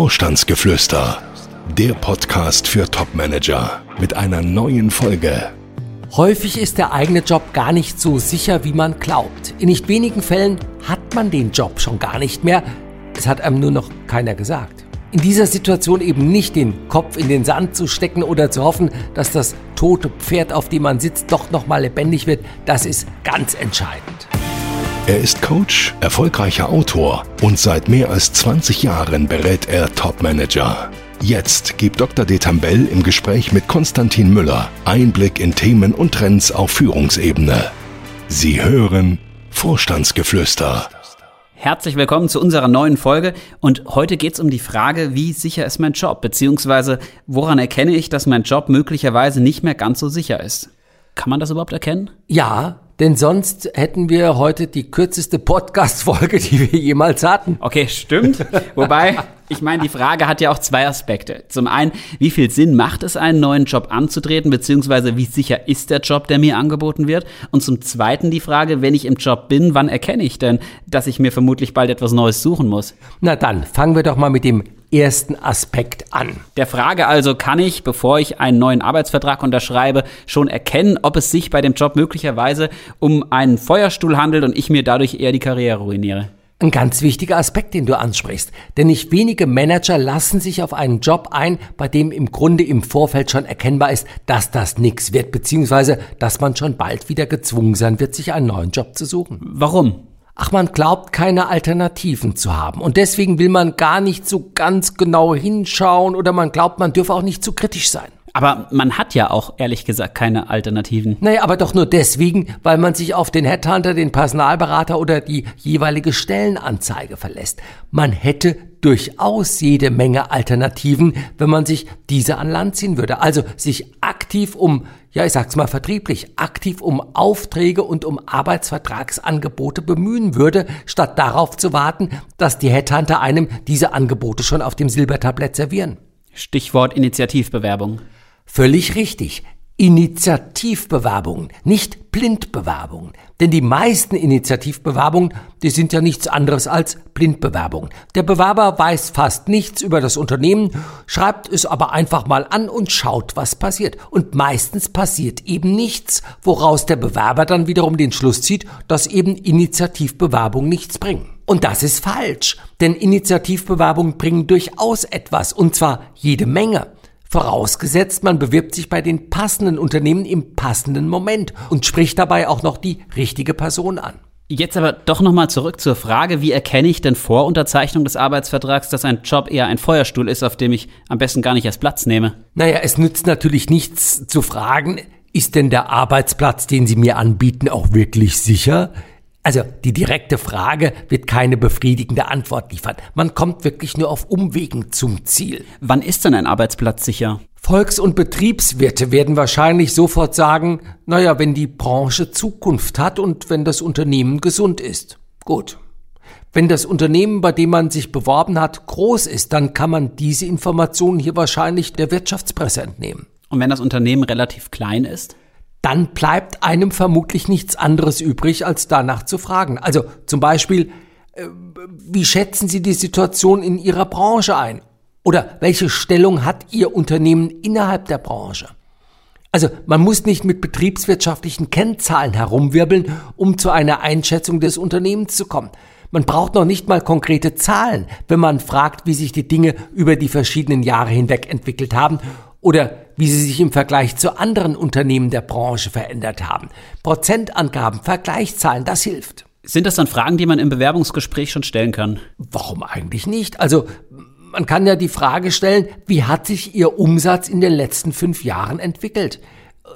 Vorstandsgeflüster, der Podcast für Topmanager mit einer neuen Folge. Häufig ist der eigene Job gar nicht so sicher, wie man glaubt. In nicht wenigen Fällen hat man den Job schon gar nicht mehr. Es hat einem nur noch keiner gesagt. In dieser Situation eben nicht den Kopf in den Sand zu stecken oder zu hoffen, dass das tote Pferd, auf dem man sitzt, doch noch mal lebendig wird, das ist ganz entscheidend. Er ist Coach, erfolgreicher Autor und seit mehr als 20 Jahren berät er Topmanager. Jetzt gibt Dr. Detambell im Gespräch mit Konstantin Müller Einblick in Themen und Trends auf Führungsebene. Sie hören Vorstandsgeflüster. Herzlich willkommen zu unserer neuen Folge und heute geht es um die Frage, wie sicher ist mein Job, beziehungsweise woran erkenne ich, dass mein Job möglicherweise nicht mehr ganz so sicher ist. Kann man das überhaupt erkennen? Ja, denn sonst hätten wir heute die kürzeste Podcast-Folge, die wir jemals hatten. Okay, stimmt. Wobei, ich meine, die Frage hat ja auch zwei Aspekte. Zum einen, wie viel Sinn macht es, einen neuen Job anzutreten, beziehungsweise wie sicher ist der Job, der mir angeboten wird? Und zum zweiten die Frage, wenn ich im Job bin, wann erkenne ich denn, dass ich mir vermutlich bald etwas Neues suchen muss? Na dann, fangen wir doch mal mit dem ersten Aspekt an. Der Frage also, kann ich, bevor ich einen neuen Arbeitsvertrag unterschreibe, schon erkennen, ob es sich bei dem Job möglicherweise um einen Feuerstuhl handelt und ich mir dadurch eher die Karriere ruiniere? Ein ganz wichtiger Aspekt, den du ansprichst. Denn nicht wenige Manager lassen sich auf einen Job ein, bei dem im Grunde im Vorfeld schon erkennbar ist, dass das nichts wird, beziehungsweise dass man schon bald wieder gezwungen sein wird, sich einen neuen Job zu suchen. Warum? Ach, man glaubt keine Alternativen zu haben. Und deswegen will man gar nicht so ganz genau hinschauen oder man glaubt, man dürfe auch nicht zu kritisch sein. Aber man hat ja auch ehrlich gesagt keine Alternativen. Naja, aber doch nur deswegen, weil man sich auf den Headhunter, den Personalberater oder die jeweilige Stellenanzeige verlässt. Man hätte durchaus jede Menge Alternativen, wenn man sich diese an Land ziehen würde. Also sich aktiv um, ja, ich sag's mal vertrieblich, aktiv um Aufträge und um Arbeitsvertragsangebote bemühen würde, statt darauf zu warten, dass die Headhunter einem diese Angebote schon auf dem Silbertablett servieren. Stichwort Initiativbewerbung. Völlig richtig. Initiativbewerbungen, nicht Blindbewerbungen. Denn die meisten Initiativbewerbungen, die sind ja nichts anderes als Blindbewerbungen. Der Bewerber weiß fast nichts über das Unternehmen, schreibt es aber einfach mal an und schaut, was passiert. Und meistens passiert eben nichts, woraus der Bewerber dann wiederum den Schluss zieht, dass eben Initiativbewerbungen nichts bringen. Und das ist falsch, denn Initiativbewerbungen bringen durchaus etwas, und zwar jede Menge. Vorausgesetzt, man bewirbt sich bei den passenden Unternehmen im passenden Moment und spricht dabei auch noch die richtige Person an. Jetzt aber doch nochmal zurück zur Frage, wie erkenne ich denn vor Unterzeichnung des Arbeitsvertrags, dass ein Job eher ein Feuerstuhl ist, auf dem ich am besten gar nicht erst Platz nehme? Naja, es nützt natürlich nichts zu fragen, ist denn der Arbeitsplatz, den Sie mir anbieten, auch wirklich sicher? Also die direkte Frage wird keine befriedigende Antwort liefern. Man kommt wirklich nur auf Umwegen zum Ziel. Wann ist denn ein Arbeitsplatz sicher? Volks- und Betriebswirte werden wahrscheinlich sofort sagen, naja, wenn die Branche Zukunft hat und wenn das Unternehmen gesund ist. Gut. Wenn das Unternehmen, bei dem man sich beworben hat, groß ist, dann kann man diese Informationen hier wahrscheinlich der Wirtschaftspresse entnehmen. Und wenn das Unternehmen relativ klein ist? Dann bleibt einem vermutlich nichts anderes übrig, als danach zu fragen. Also zum Beispiel, äh, wie schätzen Sie die Situation in Ihrer Branche ein? Oder welche Stellung hat Ihr Unternehmen innerhalb der Branche? Also man muss nicht mit betriebswirtschaftlichen Kennzahlen herumwirbeln, um zu einer Einschätzung des Unternehmens zu kommen. Man braucht noch nicht mal konkrete Zahlen, wenn man fragt, wie sich die Dinge über die verschiedenen Jahre hinweg entwickelt haben oder wie sie sich im Vergleich zu anderen Unternehmen der Branche verändert haben. Prozentangaben, Vergleichszahlen, das hilft. Sind das dann Fragen, die man im Bewerbungsgespräch schon stellen kann? Warum eigentlich nicht? Also man kann ja die Frage stellen, wie hat sich Ihr Umsatz in den letzten fünf Jahren entwickelt?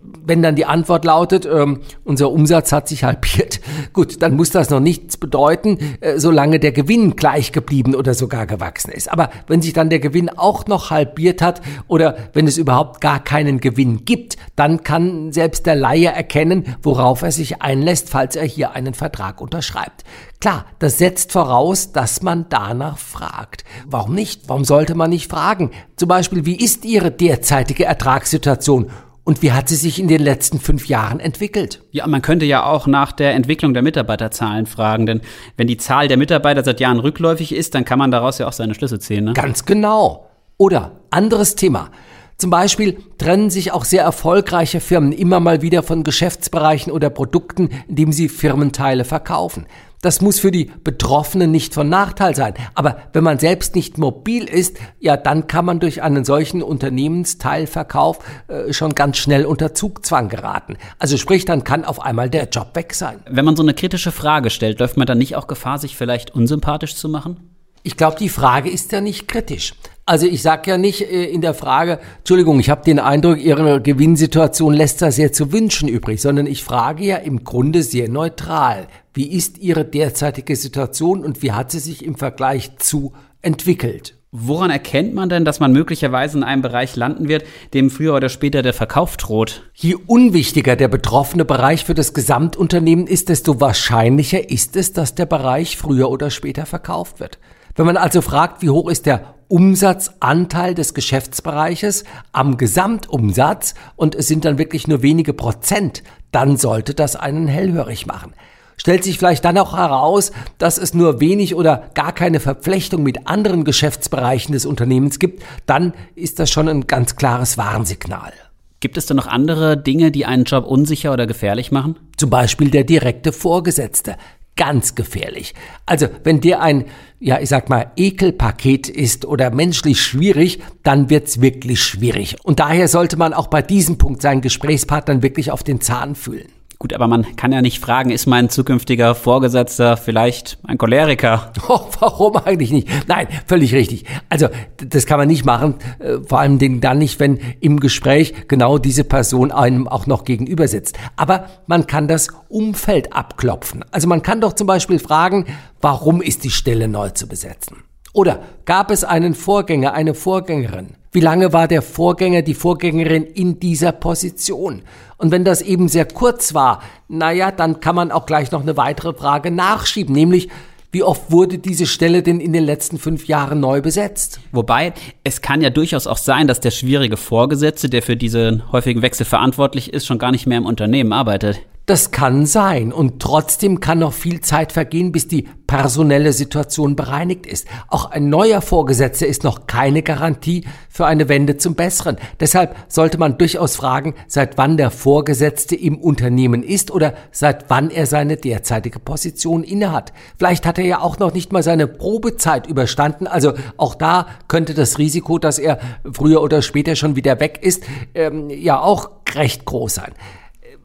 Wenn dann die Antwort lautet, ähm, unser Umsatz hat sich halbiert, gut, dann muss das noch nichts bedeuten, äh, solange der Gewinn gleich geblieben oder sogar gewachsen ist. Aber wenn sich dann der Gewinn auch noch halbiert hat oder wenn es überhaupt gar keinen Gewinn gibt, dann kann selbst der Laie erkennen, worauf er sich einlässt, falls er hier einen Vertrag unterschreibt. Klar, das setzt voraus, dass man danach fragt. Warum nicht? Warum sollte man nicht fragen? Zum Beispiel, wie ist Ihre derzeitige Ertragssituation? Und wie hat sie sich in den letzten fünf Jahren entwickelt? Ja, man könnte ja auch nach der Entwicklung der Mitarbeiterzahlen fragen, denn wenn die Zahl der Mitarbeiter seit Jahren rückläufig ist, dann kann man daraus ja auch seine Schlüsse ziehen. Ne? Ganz genau. Oder anderes Thema. Zum Beispiel trennen sich auch sehr erfolgreiche Firmen immer mal wieder von Geschäftsbereichen oder Produkten, indem sie Firmenteile verkaufen. Das muss für die Betroffenen nicht von Nachteil sein. Aber wenn man selbst nicht mobil ist, ja, dann kann man durch einen solchen Unternehmensteilverkauf äh, schon ganz schnell unter Zugzwang geraten. Also sprich, dann kann auf einmal der Job weg sein. Wenn man so eine kritische Frage stellt, läuft man dann nicht auch Gefahr, sich vielleicht unsympathisch zu machen? Ich glaube, die Frage ist ja nicht kritisch. Also ich sage ja nicht äh, in der Frage, Entschuldigung, ich habe den Eindruck, Ihre Gewinnsituation lässt da sehr zu wünschen übrig, sondern ich frage ja im Grunde sehr neutral. Wie ist Ihre derzeitige Situation und wie hat sie sich im Vergleich zu entwickelt? Woran erkennt man denn, dass man möglicherweise in einem Bereich landen wird, dem früher oder später der Verkauf droht? Je unwichtiger der betroffene Bereich für das Gesamtunternehmen ist, desto wahrscheinlicher ist es, dass der Bereich früher oder später verkauft wird. Wenn man also fragt, wie hoch ist der Umsatzanteil des Geschäftsbereiches am Gesamtumsatz und es sind dann wirklich nur wenige Prozent, dann sollte das einen hellhörig machen. Stellt sich vielleicht dann auch heraus, dass es nur wenig oder gar keine Verflechtung mit anderen Geschäftsbereichen des Unternehmens gibt, dann ist das schon ein ganz klares Warnsignal. Gibt es da noch andere Dinge, die einen Job unsicher oder gefährlich machen? Zum Beispiel der direkte Vorgesetzte ganz gefährlich. Also, wenn der ein, ja, ich sag mal, Ekelpaket ist oder menschlich schwierig, dann wird's wirklich schwierig. Und daher sollte man auch bei diesem Punkt seinen Gesprächspartnern wirklich auf den Zahn fühlen. Gut, aber man kann ja nicht fragen, ist mein zukünftiger Vorgesetzter vielleicht ein Choleriker? Oh, warum eigentlich nicht? Nein, völlig richtig. Also, das kann man nicht machen, äh, vor allem dann nicht, wenn im Gespräch genau diese Person einem auch noch gegenüber sitzt. Aber man kann das Umfeld abklopfen. Also man kann doch zum Beispiel fragen, warum ist die Stelle neu zu besetzen? Oder gab es einen Vorgänger, eine Vorgängerin? Wie lange war der Vorgänger, die Vorgängerin in dieser Position? Und wenn das eben sehr kurz war, naja, dann kann man auch gleich noch eine weitere Frage nachschieben, nämlich, wie oft wurde diese Stelle denn in den letzten fünf Jahren neu besetzt? Wobei, es kann ja durchaus auch sein, dass der schwierige Vorgesetzte, der für diesen häufigen Wechsel verantwortlich ist, schon gar nicht mehr im Unternehmen arbeitet. Das kann sein und trotzdem kann noch viel Zeit vergehen, bis die personelle Situation bereinigt ist. Auch ein neuer Vorgesetzter ist noch keine Garantie für eine Wende zum Besseren. Deshalb sollte man durchaus fragen, seit wann der Vorgesetzte im Unternehmen ist oder seit wann er seine derzeitige Position innehat. Vielleicht hat er ja auch noch nicht mal seine Probezeit überstanden. Also auch da könnte das Risiko, dass er früher oder später schon wieder weg ist, ähm, ja auch recht groß sein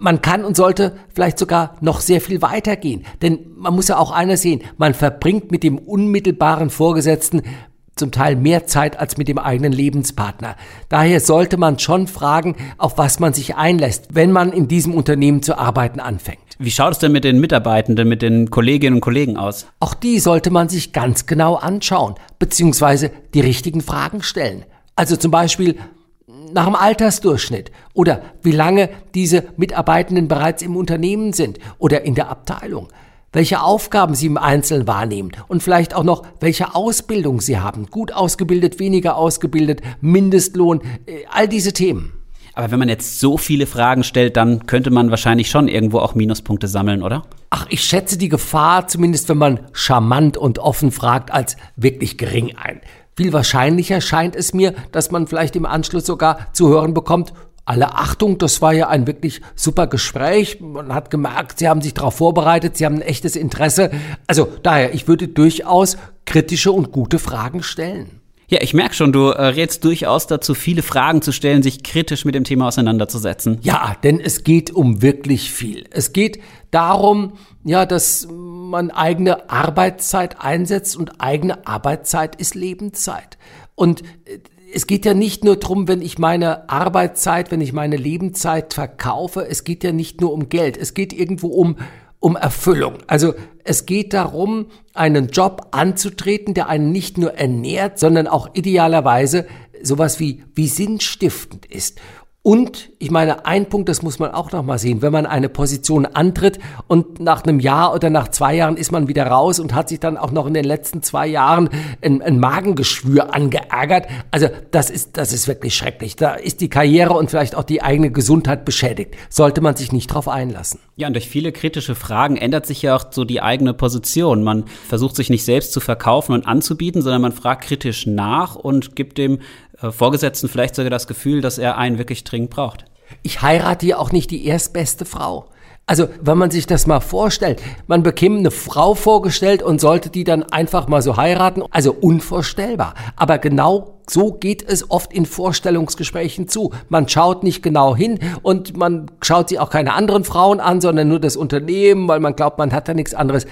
man kann und sollte vielleicht sogar noch sehr viel weiter gehen. Denn man muss ja auch eines sehen, man verbringt mit dem unmittelbaren Vorgesetzten zum Teil mehr Zeit als mit dem eigenen Lebenspartner. Daher sollte man schon fragen, auf was man sich einlässt, wenn man in diesem Unternehmen zu arbeiten anfängt. Wie schaut es denn mit den Mitarbeitenden, mit den Kolleginnen und Kollegen aus? Auch die sollte man sich ganz genau anschauen, beziehungsweise die richtigen Fragen stellen. Also zum Beispiel, nach dem Altersdurchschnitt oder wie lange diese Mitarbeitenden bereits im Unternehmen sind oder in der Abteilung, welche Aufgaben sie im Einzelnen wahrnehmen und vielleicht auch noch, welche Ausbildung sie haben, gut ausgebildet, weniger ausgebildet, Mindestlohn, äh, all diese Themen. Aber wenn man jetzt so viele Fragen stellt, dann könnte man wahrscheinlich schon irgendwo auch Minuspunkte sammeln, oder? Ach, ich schätze die Gefahr, zumindest wenn man charmant und offen fragt, als wirklich gering ein. Viel wahrscheinlicher scheint es mir, dass man vielleicht im Anschluss sogar zu hören bekommt, alle Achtung, das war ja ein wirklich super Gespräch. Man hat gemerkt, Sie haben sich darauf vorbereitet, Sie haben ein echtes Interesse. Also daher, ich würde durchaus kritische und gute Fragen stellen. Ja, ich merke schon, du äh, rätst durchaus dazu, viele Fragen zu stellen, sich kritisch mit dem Thema auseinanderzusetzen. Ja, denn es geht um wirklich viel. Es geht darum, ja, dass man eigene Arbeitszeit einsetzt und eigene Arbeitszeit ist Lebenszeit. Und äh, es geht ja nicht nur drum, wenn ich meine Arbeitszeit, wenn ich meine Lebenszeit verkaufe, es geht ja nicht nur um Geld, es geht irgendwo um um Erfüllung. Also es geht darum, einen Job anzutreten, der einen nicht nur ernährt, sondern auch idealerweise sowas wie, wie sinnstiftend ist. Und ich meine, ein Punkt, das muss man auch noch mal sehen, wenn man eine Position antritt und nach einem Jahr oder nach zwei Jahren ist man wieder raus und hat sich dann auch noch in den letzten zwei Jahren ein, ein Magengeschwür angeärgert. Also das ist, das ist wirklich schrecklich. Da ist die Karriere und vielleicht auch die eigene Gesundheit beschädigt. Sollte man sich nicht drauf einlassen. Ja, und durch viele kritische Fragen ändert sich ja auch so die eigene Position. Man versucht sich nicht selbst zu verkaufen und anzubieten, sondern man fragt kritisch nach und gibt dem Vorgesetzten vielleicht sogar das Gefühl, dass er einen wirklich dringend braucht. Ich heirate ja auch nicht die erstbeste Frau. Also, wenn man sich das mal vorstellt, man bekäme eine Frau vorgestellt und sollte die dann einfach mal so heiraten, also unvorstellbar. Aber genau so geht es oft in Vorstellungsgesprächen zu. Man schaut nicht genau hin und man schaut sich auch keine anderen Frauen an, sondern nur das Unternehmen, weil man glaubt, man hat da nichts anderes.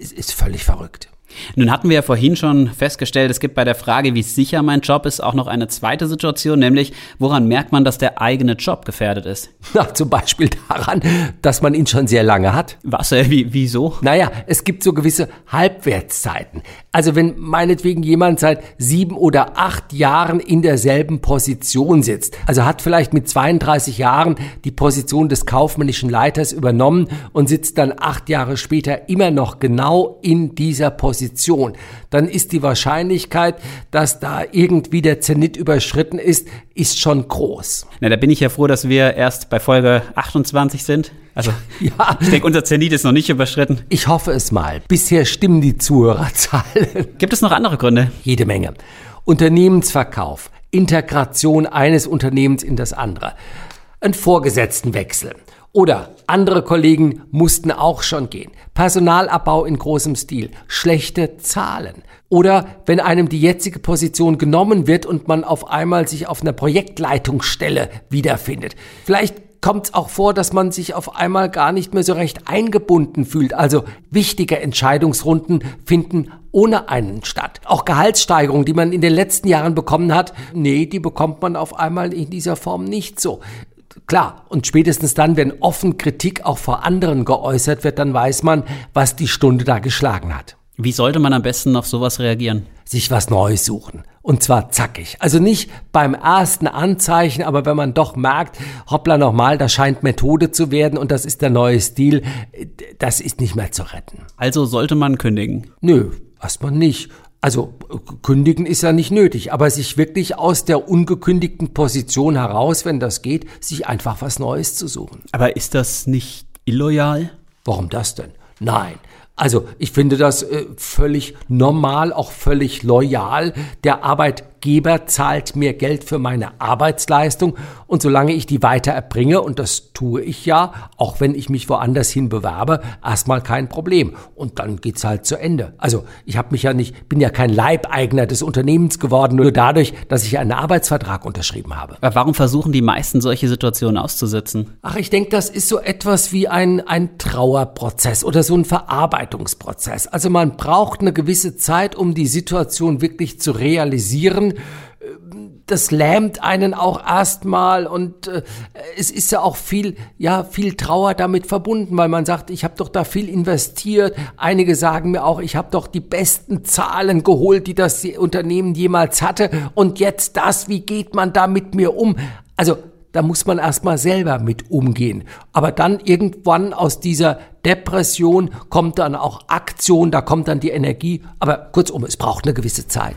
Es ist völlig verrückt. Nun hatten wir ja vorhin schon festgestellt, es gibt bei der Frage, wie sicher mein Job ist, auch noch eine zweite Situation, nämlich woran merkt man, dass der eigene Job gefährdet ist? Na, zum Beispiel daran, dass man ihn schon sehr lange hat. Was, äh, wie, wieso? Naja, es gibt so gewisse Halbwertszeiten. Also wenn meinetwegen jemand seit sieben oder acht Jahren in derselben Position sitzt, also hat vielleicht mit 32 Jahren die Position des kaufmännischen Leiters übernommen und sitzt dann acht Jahre später immer noch genau in dieser Position Position, dann ist die Wahrscheinlichkeit, dass da irgendwie der Zenit überschritten ist, ist schon groß. Na, da bin ich ja froh, dass wir erst bei Folge 28 sind. Also, ja. ich denke, unser Zenit ist noch nicht überschritten. Ich hoffe es mal. Bisher stimmen die Zuhörerzahlen. Gibt es noch andere Gründe? Jede Menge. Unternehmensverkauf, Integration eines Unternehmens in das andere, ein Vorgesetztenwechsel, oder andere Kollegen mussten auch schon gehen. Personalabbau in großem Stil, schlechte Zahlen. Oder wenn einem die jetzige Position genommen wird und man auf einmal sich auf einer Projektleitungsstelle wiederfindet. Vielleicht kommt es auch vor, dass man sich auf einmal gar nicht mehr so recht eingebunden fühlt. Also wichtige Entscheidungsrunden finden ohne einen statt. Auch Gehaltssteigerungen, die man in den letzten Jahren bekommen hat, nee, die bekommt man auf einmal in dieser Form nicht so. Klar, und spätestens dann, wenn offen Kritik auch vor anderen geäußert wird, dann weiß man, was die Stunde da geschlagen hat. Wie sollte man am besten auf sowas reagieren? Sich was Neues suchen. Und zwar zackig. Also nicht beim ersten Anzeichen, aber wenn man doch merkt, hoppla nochmal, das scheint Methode zu werden und das ist der neue Stil, das ist nicht mehr zu retten. Also sollte man kündigen? Nö, erstmal nicht. Also kündigen ist ja nicht nötig, aber sich wirklich aus der ungekündigten Position heraus, wenn das geht, sich einfach was Neues zu suchen. Aber ist das nicht illoyal? Warum das denn? Nein, also ich finde das äh, völlig normal, auch völlig loyal. Der Arbeitgeber zahlt mir Geld für meine Arbeitsleistung und solange ich die weiter erbringe, und das tue ich ja, auch wenn ich mich woanders hin bewerbe, erstmal kein Problem. Und dann geht's halt zu Ende. Also ich habe mich ja nicht, bin ja kein Leibeigner des Unternehmens geworden, nur dadurch, dass ich einen Arbeitsvertrag unterschrieben habe. Aber warum versuchen die meisten solche Situationen auszusitzen? Ach, ich denke, das ist so etwas wie ein, ein Trauerprozess oder so ein Verarbeitung. Verarbeitungsprozess. Also man braucht eine gewisse Zeit, um die Situation wirklich zu realisieren. Das lähmt einen auch erstmal und äh, es ist ja auch viel, ja, viel Trauer damit verbunden, weil man sagt, ich habe doch da viel investiert. Einige sagen mir auch, ich habe doch die besten Zahlen geholt, die das Unternehmen jemals hatte und jetzt das, wie geht man da mit mir um? Also da muss man erstmal selber mit umgehen. Aber dann irgendwann aus dieser Depression kommt dann auch Aktion, da kommt dann die Energie. Aber kurzum, es braucht eine gewisse Zeit.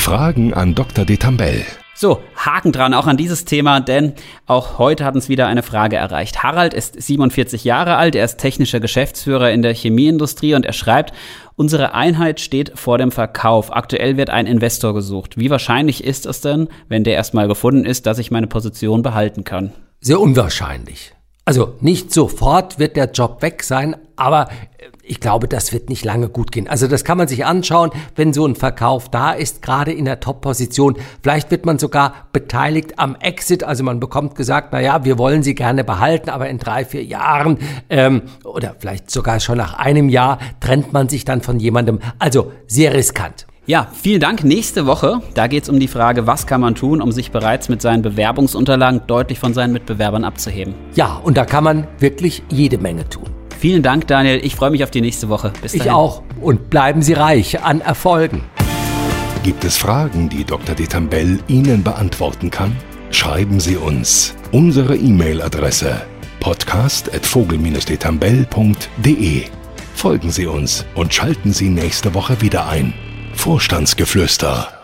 Fragen an Dr. Detambell. So, Haken dran auch an dieses Thema, denn auch heute hat uns wieder eine Frage erreicht. Harald ist 47 Jahre alt, er ist technischer Geschäftsführer in der Chemieindustrie und er schreibt, unsere Einheit steht vor dem Verkauf. Aktuell wird ein Investor gesucht. Wie wahrscheinlich ist es denn, wenn der erstmal gefunden ist, dass ich meine Position behalten kann? Sehr unwahrscheinlich. Also nicht sofort wird der Job weg sein, aber ich glaube, das wird nicht lange gut gehen. Also das kann man sich anschauen, wenn so ein Verkauf da ist, gerade in der Top-Position. Vielleicht wird man sogar beteiligt am Exit. Also man bekommt gesagt, na ja, wir wollen Sie gerne behalten, aber in drei, vier Jahren ähm, oder vielleicht sogar schon nach einem Jahr trennt man sich dann von jemandem. Also sehr riskant. Ja, vielen Dank. Nächste Woche, da geht es um die Frage, was kann man tun, um sich bereits mit seinen Bewerbungsunterlagen deutlich von seinen Mitbewerbern abzuheben. Ja, und da kann man wirklich jede Menge tun. Vielen Dank, Daniel. Ich freue mich auf die nächste Woche. Bis dahin. Ich auch. Und bleiben Sie reich an Erfolgen. Gibt es Fragen, die Dr. Detambell Ihnen beantworten kann? Schreiben Sie uns. Unsere E-Mail-Adresse podcast.vogel-detambell.de. Folgen Sie uns und schalten Sie nächste Woche wieder ein. Vorstandsgeflüster